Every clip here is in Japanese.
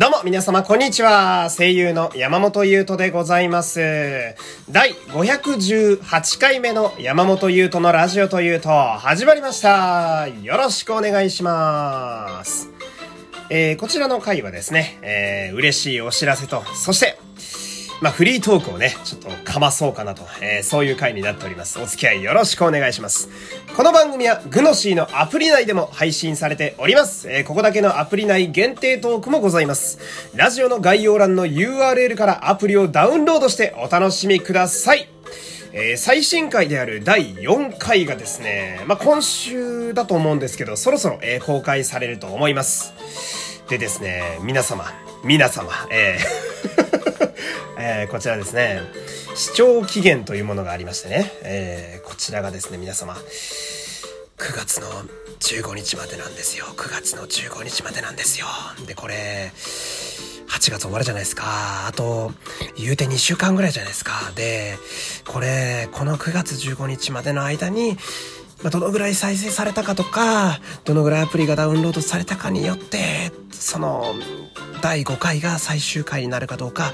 どうも皆様こんにちは。声優の山本優斗でございます。第518回目の山本優斗のラジオというと始まりました。よろしくお願いします。えー、こちらの回はですね、えー、嬉しいお知らせと、そして、まあ、フリートークをね、ちょっとかまそうかなと、えー、そういう回になっております。お付き合いよろしくお願いします。この番組は、グノシーのアプリ内でも配信されております。えー、ここだけのアプリ内限定トークもございます。ラジオの概要欄の URL からアプリをダウンロードしてお楽しみください。えー、最新回である第4回がですね、まあ、今週だと思うんですけど、そろそろ、えー、公開されると思います。でですね、皆様、皆様、えー えー、こちらですね、視聴期限というものがありましてね、えー、こちらがですね、皆様、9月の15日までなんですよ。9月の15日までなんですよ。で、これ、8月終わるじゃないですか。あと、言うて2週間ぐらいじゃないですか。で、これ、この9月15日までの間に、まあ、どのぐらい再生されたかとか、どのぐらいアプリがダウンロードされたかによって、その、第5回が最終回になるかどうか、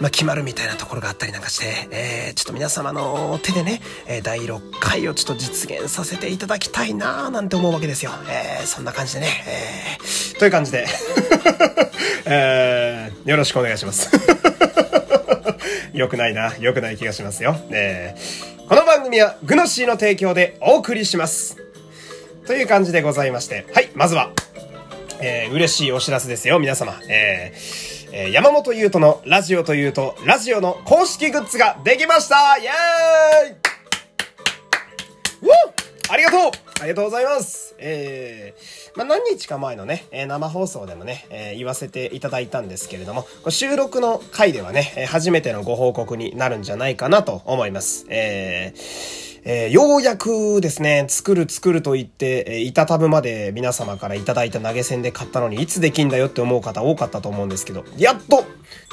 まあ、決まるみたいなところがあったりなんかして、えー、ちょっと皆様の手でね、えー、第6回をちょっと実現させていただきたいなーなんて思うわけですよ。えー、そんな感じでね、えー、という感じで、えー、よろしくお願いします。よくないな、よくない気がしますよ。えー、この番組はグノシーの提供でお送りします。という感じでございまして、はい、まずは、えー、嬉しいお知らせですよ、皆様。えー、山本優斗のラジオというと、ラジオの公式グッズができましたイェーイありがとうありがとうございますえー、まあ、何日か前のね、えー、生放送でもね、えー、言わせていただいたんですけれども、収録の回ではね、え初めてのご報告になるんじゃないかなと思います。えーえー、ようやくですね、作る作ると言って、えー、板タブまで皆様からいただいた投げ銭で買ったのにいつできんだよって思う方多かったと思うんですけど、やっと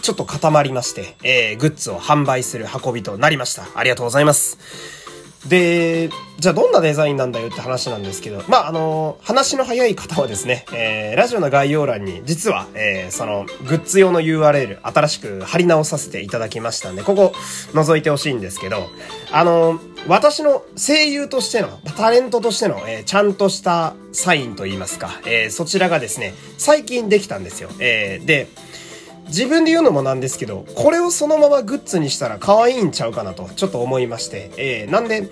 ちょっと固まりまして、えー、グッズを販売する運びとなりました。ありがとうございます。で、じゃあどんなデザインなんだよって話なんですけど、まあ、あの、話の早い方はですね、えー、ラジオの概要欄に実は、えー、その、グッズ用の URL 新しく貼り直させていただきましたんで、ここ覗いてほしいんですけど、あの、私の声優としての、タレントとしての、えー、ちゃんとしたサインといいますか、えー、そちらがですね、最近できたんですよ。えー、で、自分で言うのもなんですけど、これをそのままグッズにしたら可愛いんちゃうかなと、ちょっと思いまして。えー、なんで、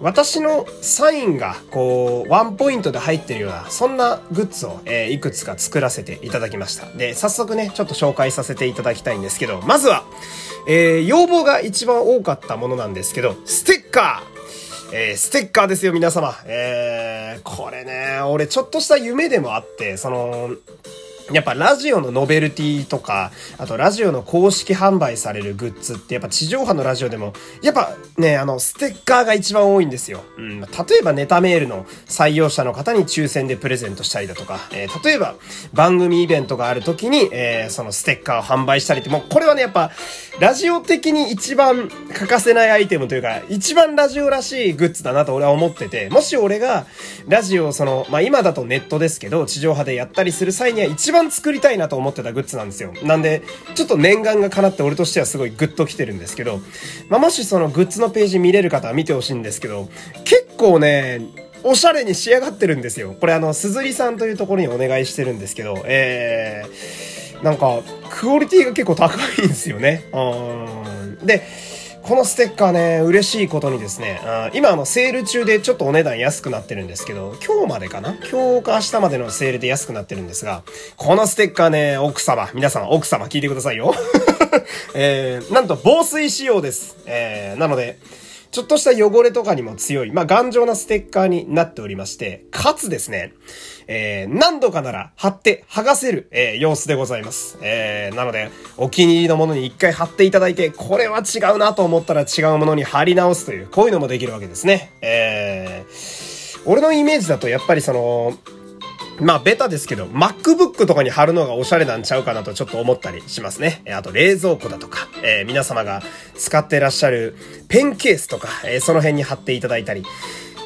私のサインが、こう、ワンポイントで入ってるような、そんなグッズを、えー、いくつか作らせていただきました。で、早速ね、ちょっと紹介させていただきたいんですけど、まずは、えー、要望が一番多かったものなんですけど、ステッカーえー、ステッカーですよ、皆様。えー、これね、俺ちょっとした夢でもあって、その、やっぱラジオのノベルティとか、あとラジオの公式販売されるグッズってやっぱ地上波のラジオでも、やっぱね、あの、ステッカーが一番多いんですよ。うん、例えばネタメールの採用者の方に抽選でプレゼントしたりだとか、えー、例えば番組イベントがある時に、えー、そのステッカーを販売したりって、もうこれはね、やっぱ、ラジオ的に一番欠かせないアイテムというか、一番ラジオらしいグッズだなと俺は思ってて、もし俺がラジオその、まあ、今だとネットですけど、地上波でやったりする際には一番番作りたいなと思ってたグッズなんですよ。なんで、ちょっと念願が叶って俺としてはすごいグッと来てるんですけど、まあ、もしそのグッズのページ見れる方は見てほしいんですけど、結構ね、おしゃれに仕上がってるんですよ。これあの、すずりさんというところにお願いしてるんですけど、えー、なんか、クオリティが結構高いんですよね。うん。で、このステッカーね、嬉しいことにですね、あ今あのセール中でちょっとお値段安くなってるんですけど、今日までかな？今日か明日までのセールで安くなってるんですが、このステッカーね、奥様、皆さん奥様聞いてくださいよ。えー、なんと防水仕様です。えー、なので、ちょっとした汚れとかにも強い、まあ、頑丈なステッカーになっておりまして、かつですね、えー、何度かなら貼って剥がせる、えー、様子でございます。えー、なので、お気に入りのものに一回貼っていただいて、これは違うなと思ったら違うものに貼り直すという、こういうのもできるわけですね。えー、俺のイメージだとやっぱりその、まあ、ベタですけど、MacBook とかに貼るのがおしゃれなんちゃうかなとちょっと思ったりしますね。あと、冷蔵庫だとか、えー、皆様が使ってらっしゃるペンケースとか、えー、その辺に貼っていただいたり。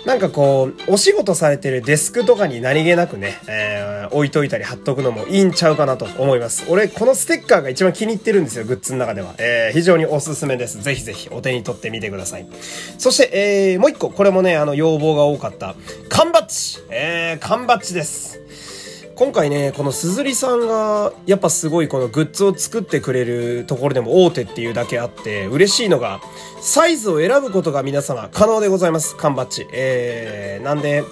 なんかこう、お仕事されてるデスクとかに何気なくね、えー、置いといたり貼っとくのもいいんちゃうかなと思います。俺、このステッカーが一番気に入ってるんですよ、グッズの中では。えー、非常におすすめです。ぜひぜひお手に取ってみてください。そして、えー、もう一個、これもね、あの、要望が多かった、缶バッチえー、缶バッチです。今回ね、このすずりさんが、やっぱすごいこのグッズを作ってくれるところでも大手っていうだけあって、嬉しいのが、サイズを選ぶことが皆様可能でございます。缶バッジ。えー、なんで、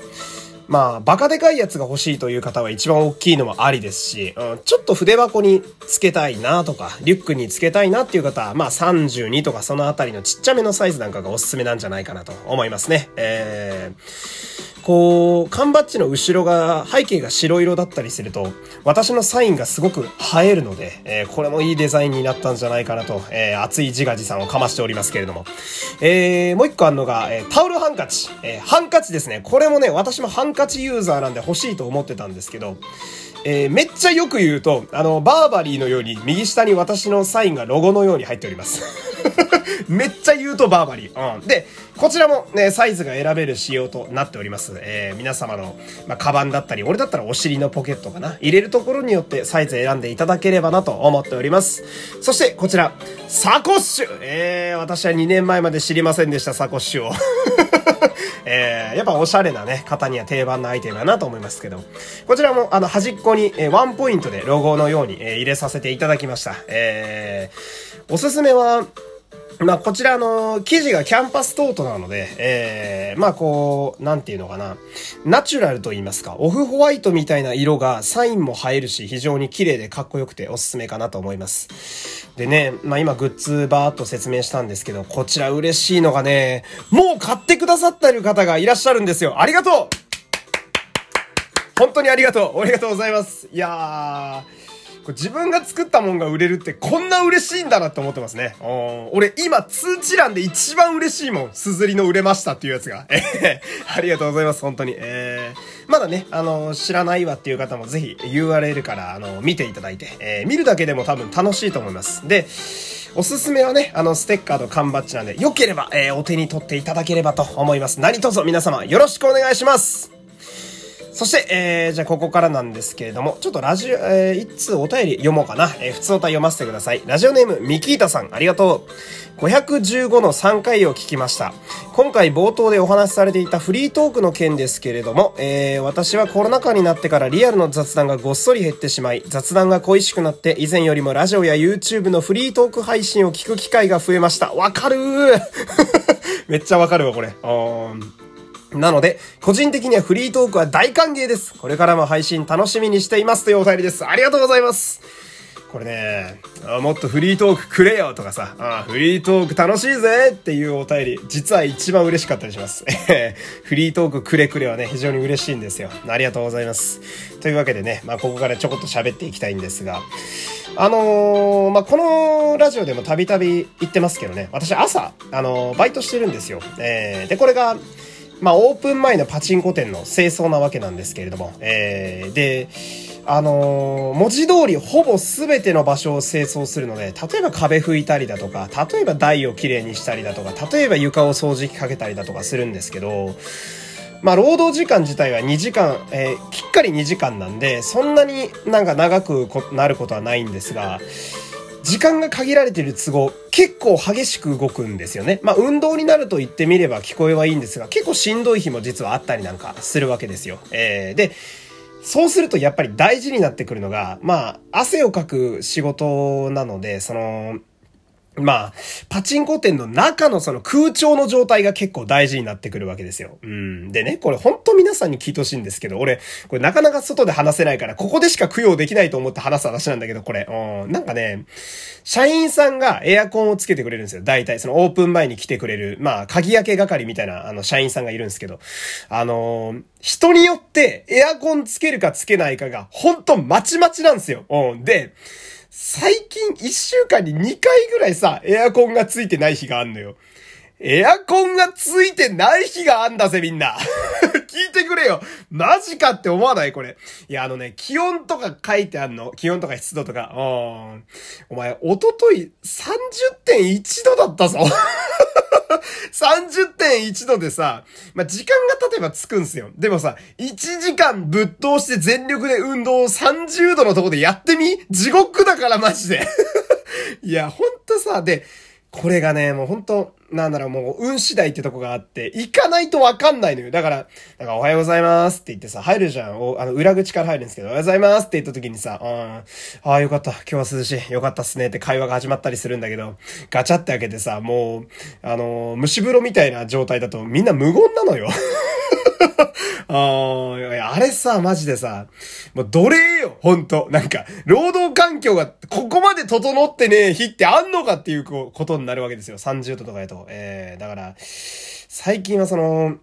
まあ、バカでかいやつが欲しいという方は一番大きいのもありですし、うん、ちょっと筆箱につけたいなとか、リュックにつけたいなっていう方は、まあ32とかそのあたりのちっちゃめのサイズなんかがおすすめなんじゃないかなと思いますね。えーこう、缶バッジの後ろが、背景が白色だったりすると、私のサインがすごく映えるので、えー、これもいいデザインになったんじゃないかなと、えー、熱い自画自賛をかましておりますけれども。えー、もう一個あるのが、えー、タオルハンカチ。えー、ハンカチですね。これもね、私もハンカチユーザーなんで欲しいと思ってたんですけど、えー、めっちゃよく言うと、あの、バーバリーのように右下に私のサインがロゴのように入っております。めっちゃ言うとバーバリー。うん。で、こちらもね、サイズが選べる仕様となっております。えー、皆様の、まあ、カバンだったり、俺だったらお尻のポケットかな。入れるところによってサイズ選んでいただければなと思っております。そして、こちら、サコッシュえー、私は2年前まで知りませんでした、サコッシュを。えー、やっぱおしゃれなね、方には定番のアイテムだなと思いますけど、こちらもあの端っこに、えー、ワンポイントでロゴのように、えー、入れさせていただきました。えー、おすすめは、まあ、こちらの生地がキャンバストートなので、えー、まあこう、なんていうのかな。ナチュラルと言いますか、オフホワイトみたいな色がサインも映えるし、非常に綺麗でかっこよくておすすめかなと思います。でね、まあ今グッズバーっと説明したんですけど、こちら嬉しいのがね、もう買ってくださってる方がいらっしゃるんですよ。ありがとう本当にありがとうありがとうございます。いやー、自分が作ったもんが売れるってこんな嬉しいんだなって思ってますね。俺今通知欄で一番嬉しいもん。すずりの売れましたっていうやつが。えありがとうございます。本当に。えー、まだね、あの、知らないわっていう方もぜひ URL からあの、見ていただいて、えー、見るだけでも多分楽しいと思います。で、おすすめはね、あの、ステッカーと缶バッジなんで、良ければ、えー、お手に取っていただければと思います。何卒皆様よろしくお願いします。そして、えー、じゃあここからなんですけれども、ちょっとラジオ、えー、一通お便り読もうかな。えー、普通お便り読ませてください。ラジオネーム、ミキータさん、ありがとう。515の3回を聞きました。今回冒頭でお話しされていたフリートークの件ですけれども、えー、私はコロナ禍になってからリアルの雑談がごっそり減ってしまい、雑談が恋しくなって以前よりもラジオや YouTube のフリートーク配信を聞く機会が増えました。わかるー めっちゃわかるわ、これ。なので、個人的にはフリートークは大歓迎です。これからも配信楽しみにしていますというお便りです。ありがとうございます。これね、あもっとフリートークくれよとかさ、あフリートーク楽しいぜっていうお便り、実は一番嬉しかったりします。フリートークくれくれはね、非常に嬉しいんですよ。ありがとうございます。というわけでね、まあここからちょこっと喋っていきたいんですが、あのー、まあこのラジオでもたびたび言ってますけどね、私朝、あのー、バイトしてるんですよ。えー、で、これが、まあ、オープン前のパチンコ店の清掃なわけなんですけれども、えー、で、あのー、文字通りほぼ全ての場所を清掃するので、例えば壁拭いたりだとか、例えば台をきれいにしたりだとか、例えば床を掃除機かけたりだとかするんですけど、まあ、労働時間自体は2時間、えー、きっかり2時間なんで、そんなになんか長くなることはないんですが、時間が限られてる都合、結構激しく動くんですよね。まあ、運動になると言ってみれば聞こえはいいんですが、結構しんどい日も実はあったりなんかするわけですよ。えー、で、そうするとやっぱり大事になってくるのが、まあ、汗をかく仕事なので、その、まあ、パチンコ店の中のその空調の状態が結構大事になってくるわけですよ。うん。でね、これ本当皆さんに聞いてほしいんですけど、俺、これなかなか外で話せないから、ここでしか供養できないと思って話す話なんだけど、これ。うん。なんかね、社員さんがエアコンをつけてくれるんですよ。大体、そのオープン前に来てくれる、まあ、鍵開け係みたいな、あの、社員さんがいるんですけど、あのー、人によってエアコンつけるかつけないかが、本当まちまちなんですよ。うん。で、最近1週間に2回ぐらいさ、エアコンがついてない日があんのよ。エアコンがついてない日があんだぜ、みんな。聞いてくれよ。マジかって思わない？これ。いや、あのね、気温とか書いてあんの。気温とか湿度とか。うん。お前、おととい30.1度だったぞ。30.1度でさ、まあ、時間が経てばつくんすよ。でもさ、1時間ぶっ通して全力で運動を30度のとこでやってみ？地獄だからマジで。いや、ほんとさ、で、これがね、もう本当、なんだろう、もう、運次第ってとこがあって、行かないとわかんないのよ。だから、なんか、おはようございますって言ってさ、入るじゃん。お、あの、裏口から入るんですけど、おはようございますって言った時にさ、うん、ああ、よかった。今日は涼しい。よかったっすねって会話が始まったりするんだけど、ガチャって開けてさ、もう、あの蒸し風呂みたいな状態だとみんな無言なのよ。ああ、れさ、マジでさ、もう奴隷よ、ほんと。なんか、労働環境がここまで整ってねえ日ってあんのかっていうことになるわけですよ。30度とかやと。ええー、だから、最近はその、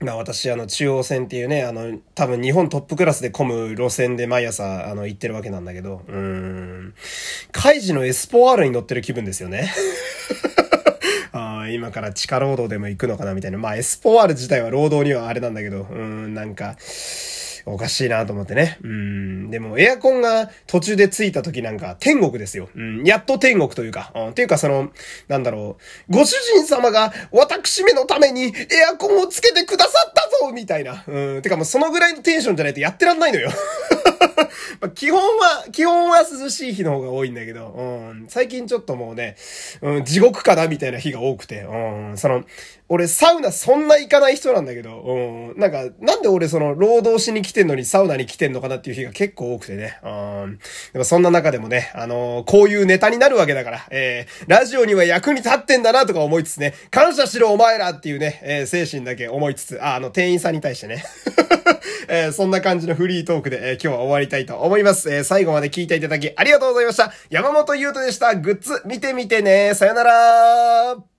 まあ私、あの、中央線っていうね、あの、多分日本トップクラスで混む路線で毎朝、あの、行ってるわけなんだけど、うーん、カイジのエスポワールに乗ってる気分ですよね。今から地下労働でも行くのかなみたいな。まあ、エスポワール自体は労働にはあれなんだけど、うん、なんか、おかしいなと思ってね。うん。でも、エアコンが途中でついた時なんか、天国ですよ。うん。やっと天国というか。うん。っていうか、その、なんだろう。ご主人様が、私めのために、エアコンをつけてくださったぞみたいな。うん。てか、もうそのぐらいのテンションじゃないとやってらんないのよ。ま、基本は、基本は涼しい日の方が多いんだけど、うん、最近ちょっともうね、うん、地獄かなみたいな日が多くて、うん、その、俺サウナそんな行かない人なんだけど、うん、なんか、なんで俺その、労働しに来てんのにサウナに来てんのかなっていう日が結構多くてね、うん、でもそんな中でもね、あのー、こういうネタになるわけだから、えー、ラジオには役に立ってんだなとか思いつつね、感謝しろお前らっていうね、えー、精神だけ思いつつ、あ、あの、店員さんに対してね、えー、そんな感じのフリートークで、えー、今日は終わりたいと思います。えー、最後まで聞いていただきありがとうございました。山本優斗でした。グッズ見てみてね。さよなら